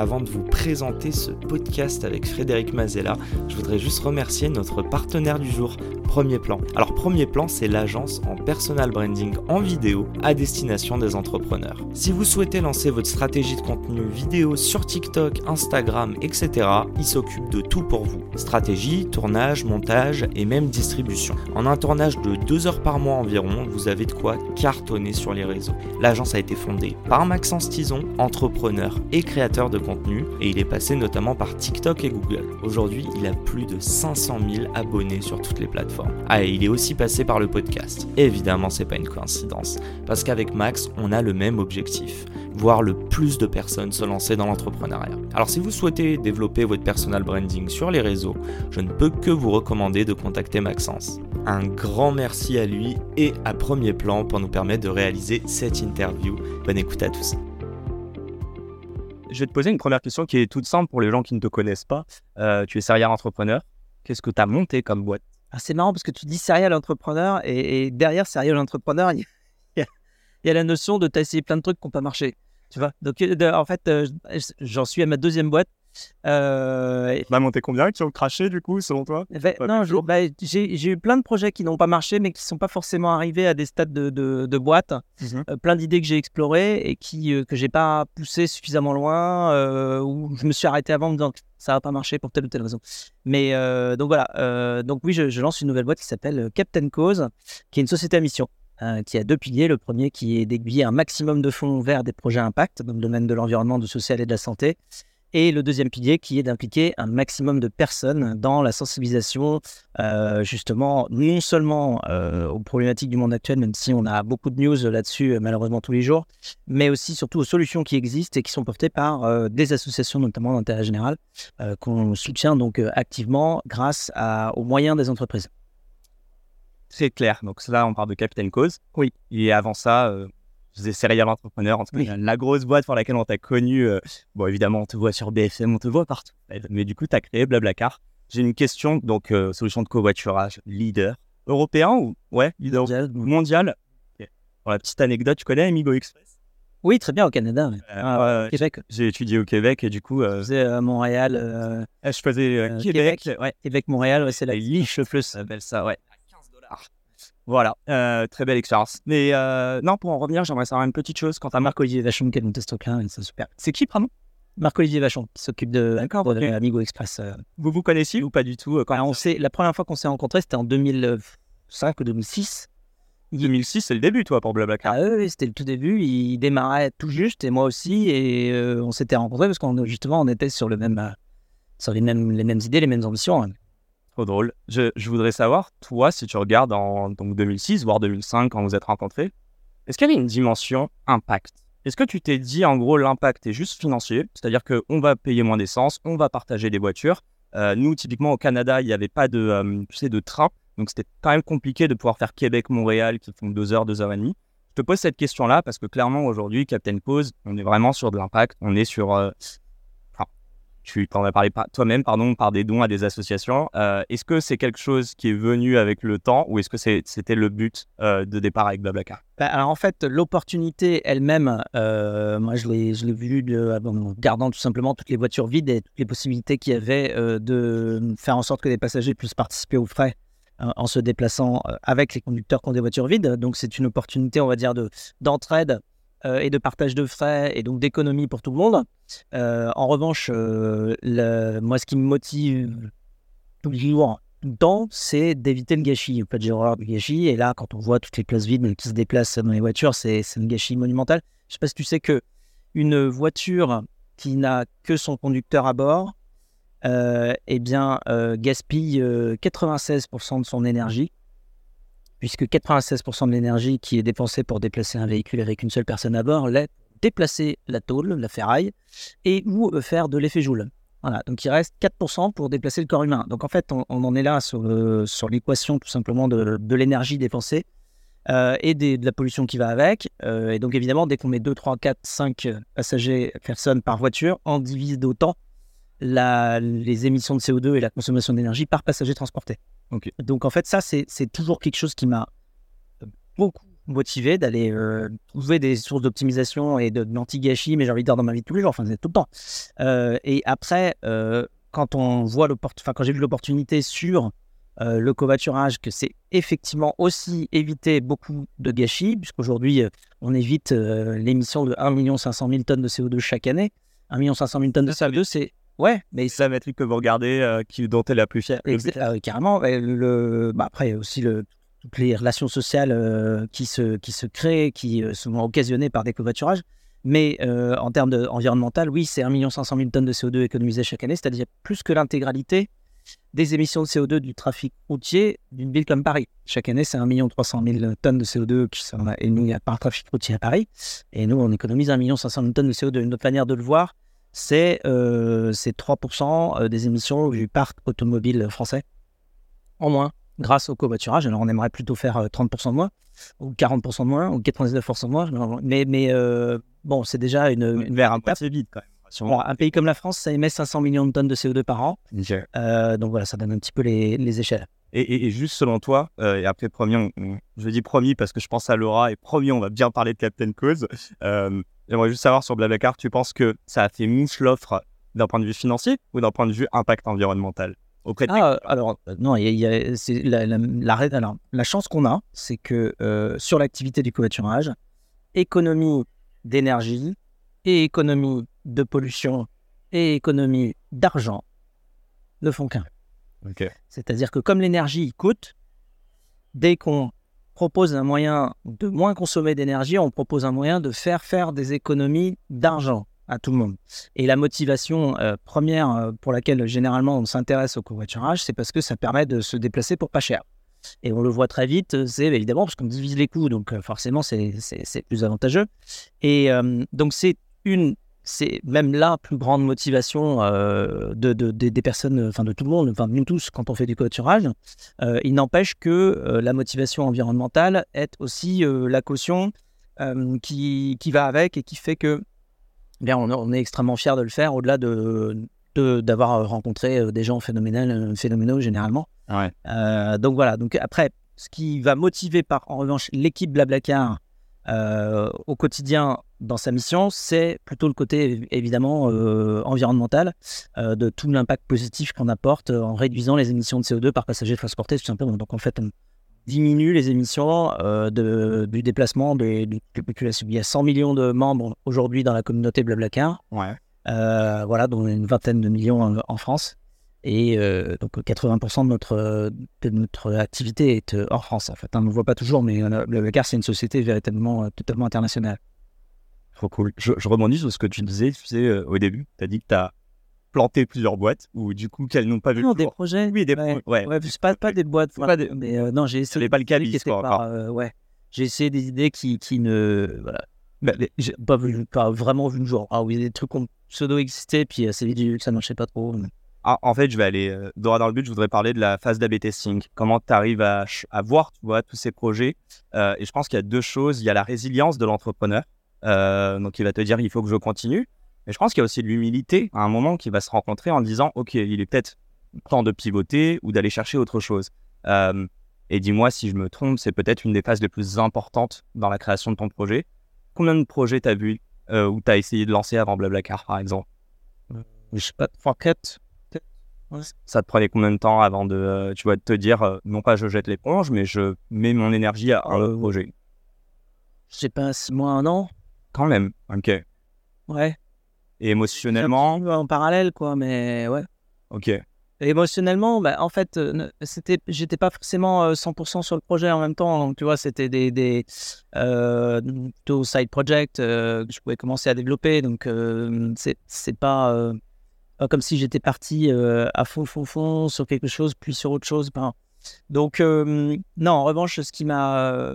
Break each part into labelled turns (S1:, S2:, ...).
S1: avant de vous présenter ce podcast avec Frédéric Mazella, je voudrais juste remercier notre partenaire du jour, Premier Plan. Alors Premier Plan, c'est l'agence en personal branding en vidéo à destination des entrepreneurs. Si vous souhaitez lancer votre stratégie de contenu vidéo sur TikTok, Instagram, etc., il s'occupe de tout pour vous. Stratégie, tournage, montage et même distribution. En un tournage de 2 heures par mois environ, vous avez de quoi cartonner sur les réseaux. L'agence a été fondée par Maxence Tison, entrepreneur et créateur de contenu, et il est passé notamment par TikTok et Google. Aujourd'hui, il a plus de 500 000 abonnés sur toutes les plateformes. Ah, et il est aussi passé par le podcast. évidemment, c'est pas une coïncidence, parce qu'avec Max, on a le même objectif voir le plus de personnes se lancer dans l'entrepreneuriat. Alors si vous souhaitez développer votre personal branding sur les réseaux, je ne peux que vous recommander de contacter Maxence. Un grand merci à lui et à Premier Plan pour nous permettre de réaliser cette interview. Bonne écoute à tous.
S2: Je vais te poser une première question qui est toute simple pour les gens qui ne te connaissent pas. Euh, tu es serial entrepreneur. Qu'est-ce que tu as monté comme boîte?
S3: Ah, c'est marrant parce que tu dis serial entrepreneur et, derrière serial entrepreneur, il y, a, la notion de t'as essayé plein de trucs qui n'ont pas marché. Tu vois? Donc, euh, en fait, euh, j'en suis à ma deuxième boîte.
S2: Euh, bah, monté combien qui ont craché du coup, selon toi?
S3: Non, bah, j'ai eu plein de projets qui n'ont pas marché, mais qui ne sont pas forcément arrivés à des stades de, de, boîte. Mmh euh, plein d'idées que j'ai explorées et qui, que j'ai pas poussé suffisamment loin, ou je me suis arrêté avant en me disant ça va pas marcher pour telle ou telle raison. Mais euh, donc voilà, euh, donc oui, je, lance une nouvelle boîte qui s'appelle euh, Captain Cause, qui est une société à mission. qui a deux piliers. Le premier qui est d'aiguiller un maximum de fonds vers des projets impact dans le domaine de l'environnement, du social et de la santé. Et le deuxième pilier qui est d'impliquer un maximum de personnes dans la sensibilisation, euh, justement, non seulement euh, aux problématiques du monde actuel, même si on a beaucoup de news là-dessus euh, malheureusement tous les jours, mais aussi surtout aux solutions qui existent et qui sont portées par des associations, notamment d'intérêt général, qu'on soutient donc activement grâce aux moyens des entreprises.
S2: C'est clair. Donc là, on parle de Captain Cause.
S3: Oui.
S2: Et avant ça, je faisais serial entrepreneur, en tout cas, la grosse boîte pour laquelle on t'a connu. Euh, bon, évidemment, on te voit sur BFM, on te voit partout. Mais du coup, tu as créé Blablacar. J'ai une question, donc, euh, solution de covoiturage, leader européen ou ouais, leader mondial. Pour la petite anecdote, tu connais Amigo Express?
S3: Oui, très bien, au Canada.
S2: Ah, Québec. J'ai étudié au Québec et du coup.
S3: Euh, je faisais à Montréal.
S2: je faisais Québec.
S3: Québec, ouais, Québec, Montréal, c'est la
S2: liche plus. Ça s'appelle ça, ouais. 15 dollars. Voilà, euh, très belle expérience. Mais euh, non, pour en revenir, j'aimerais savoir une petite chose quant à Marc-Olivier Vachon qui monté ce truc-là, c'est super. C'est qui, pardon?
S3: Marc-Olivier Vachon, qui s'occupe de, de Amigo Express. Euh.
S2: Vous vous connaissiez ou pas du tout
S3: quand on sait, La première fois qu'on s'est rencontrés, c'était en 2005 ou 2006.
S2: 2006, c'est le début, toi, pour Blablacar.
S3: Ah oui, c'était le tout début. Il démarrait tout juste, et moi aussi, et on s'était rencontrés parce qu'on justement, on était sur le même, sur les mêmes, les mêmes idées, les mêmes ambitions. Hein
S2: drôle. Je, voudrais savoir, toi, si tu regardes en donc 2006, voire 2005, quand vous êtes rencontrés, est-ce qu'il y avait une dimension impact? Est-ce que tu t'es dit, en gros, l'impact est juste financier, c'est-à-dire qu'on va payer moins d'essence, on va partager des voitures. Euh, nous, typiquement, au Canada, il n'y avait pas de, euh, de train, donc c'était quand même compliqué de pouvoir faire Québec-Montréal, qui font deux heures, deux heures et demie. Je te pose cette question-là parce que clairement, aujourd'hui, Captain Pose, on est vraiment sur de l'impact, on est sur euh, tu en as parlé toi-même, pardon, par des dons à des associations. Euh, est-ce que c'est quelque chose qui est venu avec le temps ou est-ce que c'était le but euh, de départ avec Blablacar?
S3: Bah, alors en fait, l'opportunité elle-même, euh, moi je l'ai, je vue en gardant tout simplement toutes les voitures vides et toutes les possibilités qu'il y avait de faire en sorte que les passagers puissent participer aux frais en se déplaçant avec les conducteurs qui ont des voitures vides. Donc c'est une opportunité, on va dire, de, d'entraide et de partage de frais et donc d'économie pour tout le monde. Euh, en revanche, euh, moi, ce qui me motive toujours tout le temps, c'est d'éviter le gâchis. En fait, j'ai horreur du gâchis. Et là, quand on voit toutes les places vides qui se déplacent dans les voitures, c'est un gâchis monumental. Je ne sais pas si tu sais que une voiture qui n'a que son conducteur à bord, eh bien, gaspille 96% de son énergie puisque 96% de l'énergie qui est dépensée pour déplacer un véhicule avec une seule personne à bord l'est déplacer la tôle, la ferraille, et ou faire de l'effet Joule. Voilà, donc il reste 4% pour déplacer le corps humain. Donc en fait, on, en est là sur, sur l'équation tout simplement de, l'énergie dépensée euh, et de la pollution qui va avec. Euh, et donc évidemment, dès qu'on met 2, 3, 4, 5 passagers, personnes par voiture, on divise d'autant les émissions de CO2 et la consommation d'énergie par passager transporté. Donc en fait, ça, c'est toujours quelque chose qui m'a beaucoup motivé d'aller euh, trouver des sources d'optimisation et d'anti-gâchis, mais j'ai envie de dire dans ma vie de tous les jours, enfin, tout le temps. et après, quand on voit enfin, quand j'ai vu l'opportunité sur euh, le covoiturage, que c'est effectivement aussi éviter beaucoup de gâchis, puisqu'aujourd'hui, euh, on évite euh, l'émission de 1 500 000 tonnes de CO2 chaque année. 1 500 000 tonnes de CO2, c'est. Ouais,
S2: mais c'est la métrique que vous regardez, qui, dont elle est la plus fière.
S3: carrément. Le... Bah, après, aussi toutes les relations sociales qui, se... qui se créent, qui sont occasionnées par des covoiturages. Mais en termes environnemental, oui, c'est 1 500 000 tonnes de CO2 économisées chaque année, c'est-à-dire plus que l'intégralité des émissions de CO2 du trafic routier d'une ville comme Paris. Chaque année, c'est 1 300 000 tonnes de CO2 qui sont émises par le trafic routier à Paris. Et nous, on économise 1 500 000 tonnes de CO2. Une autre manière de le voir, c'est euh, 3% euh, des émissions du parc automobile français en moins grâce au covoiturage. Alors, on aimerait plutôt faire 30% euh, de moins, ou 40% de moins, ou 99% de moins. Mais, mais euh, bon, c'est déjà une, une
S2: vers un peu vite quand même
S3: un pays comme la France, ça émet 500 millions de tonnes de CO2 par an. Euh, donc voilà, ça donne un petit peu les, échelles.
S2: Et, juste selon toi, euh, et après premier, je dis promis parce que je pense à Laura, et promis, on va bien parler de Captain Cause. Euh, j'aimerais juste savoir sur Blablacar, tu penses que ça a fait mouche l'offre d'un point de vue financier ou d'un point de vue impact environnemental auprès de
S3: ah, alors non, y a, la, la, la, chance qu'on a, c'est que sur l'activité du covoiturage, économie d'énergie et économie de pollution et économie d'argent ne font qu'un. C'est-à-dire que comme l'énergie coûte, dès qu'on propose un moyen de moins consommer d'énergie, on propose un moyen de faire faire des économies d'argent à tout le monde. Et la motivation euh, première euh, pour laquelle généralement on s'intéresse au covoiturage, c'est parce que ça permet de se déplacer pour pas cher. Et on le voit très vite, c'est évidemment parce qu'on divise les coûts, donc euh, forcément c'est plus avantageux. Et donc c'est une c'est même la plus grande motivation euh, de, des personnes, enfin de tout le monde, enfin nous tous, quand on fait du covoiturage. Euh, il n'empêche que euh, la motivation environnementale est aussi la caution qui, qui, va avec et qui fait que bien, on, est extrêmement fier de le faire au-delà de, d'avoir rencontré des gens phénoménaux, phénoménaux généralement. donc voilà, donc après, ce qui va motiver par en revanche l'équipe Blablacar au quotidien dans sa mission, c'est plutôt le côté évidemment euh, environnemental euh, de tout l'impact positif qu'on apporte en réduisant les émissions de CO2 par passager transporté tout simplement. Donc en fait, on diminue les émissions euh, de, du déplacement des, populations. Il y a 100 millions de membres aujourd'hui dans la communauté Blablacar.
S2: Ouais.
S3: voilà, dont une vingtaine de millions en, France. Et donc 80% de notre, de notre activité est hors France en fait. Hein. On ne le voit pas toujours, mais Blablacar c'est une société véritablement totalement internationale.
S2: Trop cool. Je, je, rebondis sur ce que tu disais, tu sais, euh, au début. Tu as dit que tu as planté plusieurs boîtes ou du coup qu'elles n'ont pas vu
S3: non, des projets.
S2: Oui, des projets. Ouais,
S3: ouais. pas, pas des boîtes. Pas des... Mais euh, non, j'ai essayé.
S2: pas le
S3: euh, ouais. J'ai essayé des idées qui, qui ne. Voilà. Bah, j'ai pas, vu, pas vraiment vu le jour. Ah oui, des trucs qui ont pseudo existé, puis assez vite, vu que ça marchait pas trop.
S2: Ah, en fait, je vais aller droit dans le but. Je voudrais parler de la phase d'AB testing. Comment tu arrives à, voir tu tous ces projets. et je pense qu'il y a deux choses. Il y a la résilience de l'entrepreneur. Euh, donc il va te dire il faut que je continue. Mais je pense qu'il y a aussi l'humilité à un moment qui va se rencontrer en disant ok, il est peut-être temps de pivoter ou d'aller chercher autre chose. Euh, et dis-moi si je me trompe, c'est peut-être une des phases les plus importantes dans la création de ton projet. Combien de projets t'as vu euh, ou t'as essayé de lancer avant Blablacar par exemple?
S3: Je sais pas, 3, 4.
S2: Ça te prenait combien de temps avant de, tu vois, de te dire, non pas je jette l'éponge, mais je mets mon énergie à un projet?
S3: Je sais pas, 6 mois, un an
S2: quand même, ok.
S3: Ouais.
S2: Et émotionnellement?
S3: En parallèle, quoi, mais ouais.
S2: Ok.
S3: émotionnellement, bah, en fait, euh, c'était, j'étais pas forcément 100% euh, sur le projet en même temps. Donc, tu vois, c'était des, des euh, side projects que je pouvais commencer à développer. Donc, c'est, c'est pas, comme si j'étais parti à fond, fond, fond sur quelque chose, puis sur autre chose. Ben. Donc, non, en revanche, ce qui m'a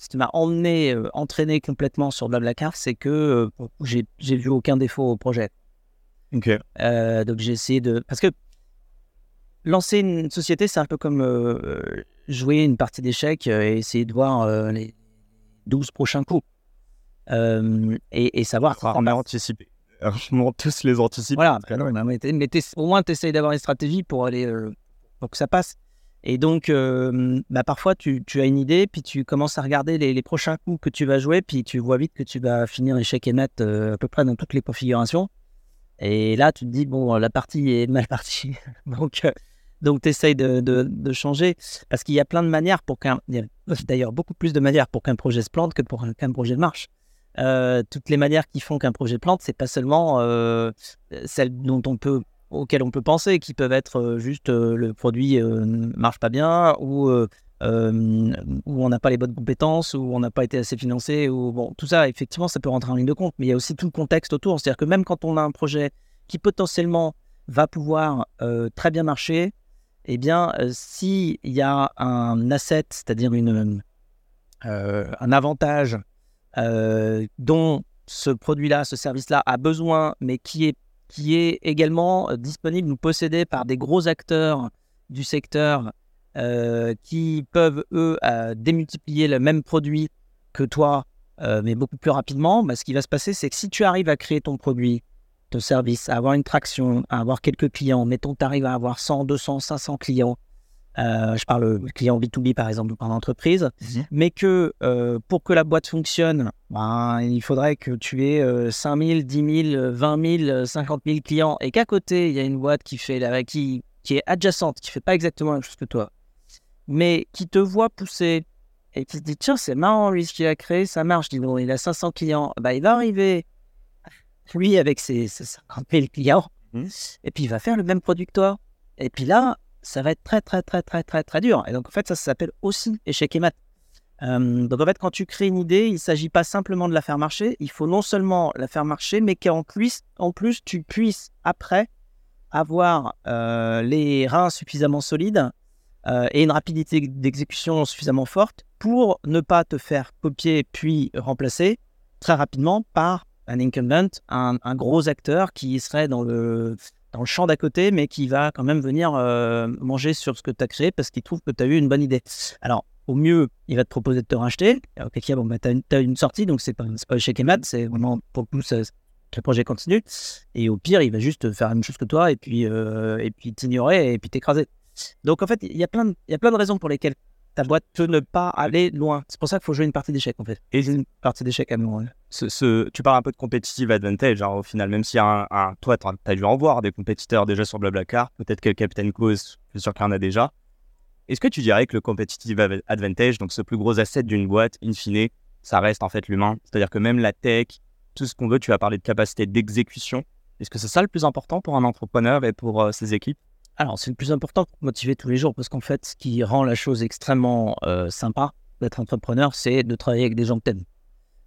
S3: ce qui m'a emmené, euh, entraîné complètement sur Blablacar, c'est que euh, j'ai j'ai vu aucun défaut au projet.
S2: Ok.
S3: Euh, donc j'ai essayé de. Parce que lancer une société, c'est un peu comme euh, jouer une partie d'échecs euh, et essayer de voir euh, les 12 prochains coups. Euh, et, et savoir. si ça
S2: On On tous les anticipe.
S3: Voilà, bah, mais, au moins tu essayes d'avoir une stratégie pour aller euh, pour que ça passe. Et donc, euh, bah, parfois, tu, tu as une idée, puis tu commences à regarder les, les prochains coups que tu vas jouer, puis tu vois vite que tu vas finir échec et mat euh, à peu près dans toutes les configurations. Et là, tu te dis, bon, la partie est mal partie. donc, euh, donc tu essayes de, de, de changer, parce qu'il y a plein de manières pour qu'un... D'ailleurs, beaucoup plus de manières pour qu'un projet se plante que pour qu'un projet marche. Toutes les manières qui font qu'un projet plante, c'est pas seulement celles dont on peut, auxquelles on peut penser, qui peuvent être juste le produit ne marche pas bien ou on n'a pas les bonnes compétences, ou on n'a pas été assez financé, ou bon, tout ça, effectivement, ça peut rentrer en ligne de compte, mais il y a aussi tout le contexte autour. C'est-à-dire que même quand on a un projet qui potentiellement va pouvoir très bien marcher, eh bien, s'il y a un asset, c'est-à-dire une, un avantage euh, dont ce produit-là, ce service-là a besoin, mais qui est, qui est également euh, disponible ou possédé par des gros acteurs du secteur euh, qui peuvent, eux, démultiplier le même produit que toi, mais beaucoup plus rapidement, bah, ce qui va se passer, c'est que si tu arrives à créer ton produit, ton service, à avoir une traction, à avoir quelques clients, mettons tu arrives à avoir 100, 200, 500 clients, euh, je parle client B2B par exemple, par entreprise, mais que euh, pour que la boîte fonctionne, ben, il faudrait que tu aies euh, 5 000, 10 000, 20 000, 50 000 clients et qu'à côté, il y a une boîte qui, fait la, qui, qui est adjacente, qui fait pas exactement la même chose que toi, mais qui te voit pousser et qui se dit tiens, c'est marrant, lui, ce qu'il a créé, ça marche. Dis donc, il a 500 clients. Bah, il va arriver, lui, avec ses, ses 50 000 clients,
S2: Mhm.
S3: et puis il va faire le même produit que toi. Et puis là, ça va être très, très, très, très, très, très dur. Et donc, en fait, ça, s'appelle aussi échec et mat. Euh, donc, en fait, quand tu crées une idée, il ne s'agit pas simplement de la faire marcher. Il faut non seulement la faire marcher, mais qu'en plus, en plus, tu puisses, après, avoir euh, les reins suffisamment solides euh, et une rapidité d'exécution suffisamment forte pour ne pas te faire copier puis remplacer très rapidement par un incumbent, un gros acteur qui serait dans le, dans le champ d'à côté, mais qui va quand même venir euh, manger sur ce que tu as créé parce qu'il trouve que tu as eu une bonne idée. Alors, au mieux, il va te proposer de te racheter. Ok, bon, bah, tu as, une sortie, donc c'est pas, pas échec et mat, c'est vraiment pour que ça- le projet continue. Et au pire, il va juste faire la même chose que toi et puis euh, t'ignorer et puis t'écraser. Donc en fait, il y a plein de raisons pour lesquelles ta boîte peut ne pas aller loin. C'est pour ça qu'il faut jouer une partie d'échec en fait. Et une partie d'échec à nous.
S2: Ce, ce- tu parles un peu de competitive advantage, hein, au final, même si un, un- toi, tu as dû en voir des compétiteurs déjà sur Blablacar, peut-être que Captain Cause, je suis sûr qu'il y en a déjà. Est-ce que tu dirais que le competitive advantage, donc ce plus gros asset d'une boîte, in fine, ça reste en fait l'humain? C'est-à-dire que même la tech, tout ce qu'on veut, tu vas parler de capacité d'exécution. Est-ce que c'est ça le plus important pour un entrepreneur et pour euh, ses équipes?
S3: Alors c'est le plus important pour motiver tous les jours parce qu'en fait, ce qui rend la chose extrêmement euh, sympa d'être entrepreneur, c'est de travailler avec des gens que t'aimes.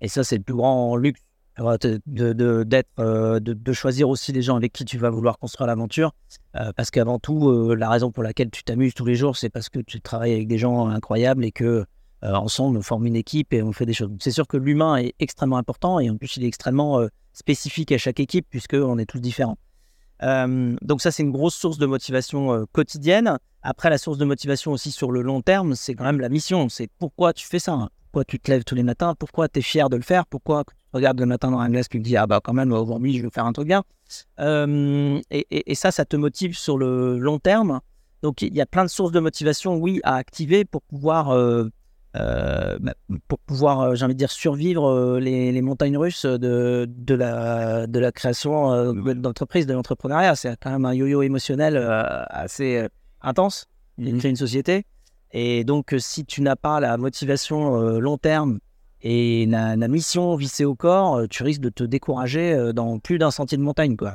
S3: Et ça, c'est le plus grand luxe. De, d'être, euh, de, choisir aussi les gens avec qui tu vas vouloir construire l'aventure. Euh, parce qu'avant tout, la raison pour laquelle tu t'amuses tous les jours, c'est parce que tu travailles avec des gens incroyables et que ensemble, on forme une équipe et on fait des choses. C'est sûr que l'humain est extrêmement important et en plus, il est extrêmement spécifique à chaque équipe puisqu'on est tous différents. Euh, donc ça, c'est une grosse source de motivation euh, quotidienne. Après, la source de motivation aussi sur le long terme, c'est quand même la mission. C'est pourquoi tu fais ça. hein? Pourquoi tu te lèves tous les matins? Pourquoi tu es fier de le faire? Pourquoi tu regardes le matin dans la glace tu te dis ah bah quand même aujourd'hui je vais faire un truc bien. Euh, et, et- et ça, ça te motive sur le long terme. Donc il y a plein de sources de motivation, oui, à activer pour pouvoir, euh, bah, pour pouvoir, euh, j'ai envie de dire, survivre euh, les, les montagnes russes de, de, la, de la création d'entreprise, de l'entrepreneuriat. C'est quand même un yo-yo émotionnel assez intense créer une société. Et donc, si tu n'as pas la motivation long terme et la, la mission vissée au corps, tu risques de te décourager dans plus d'un sentier de montagne, quoi.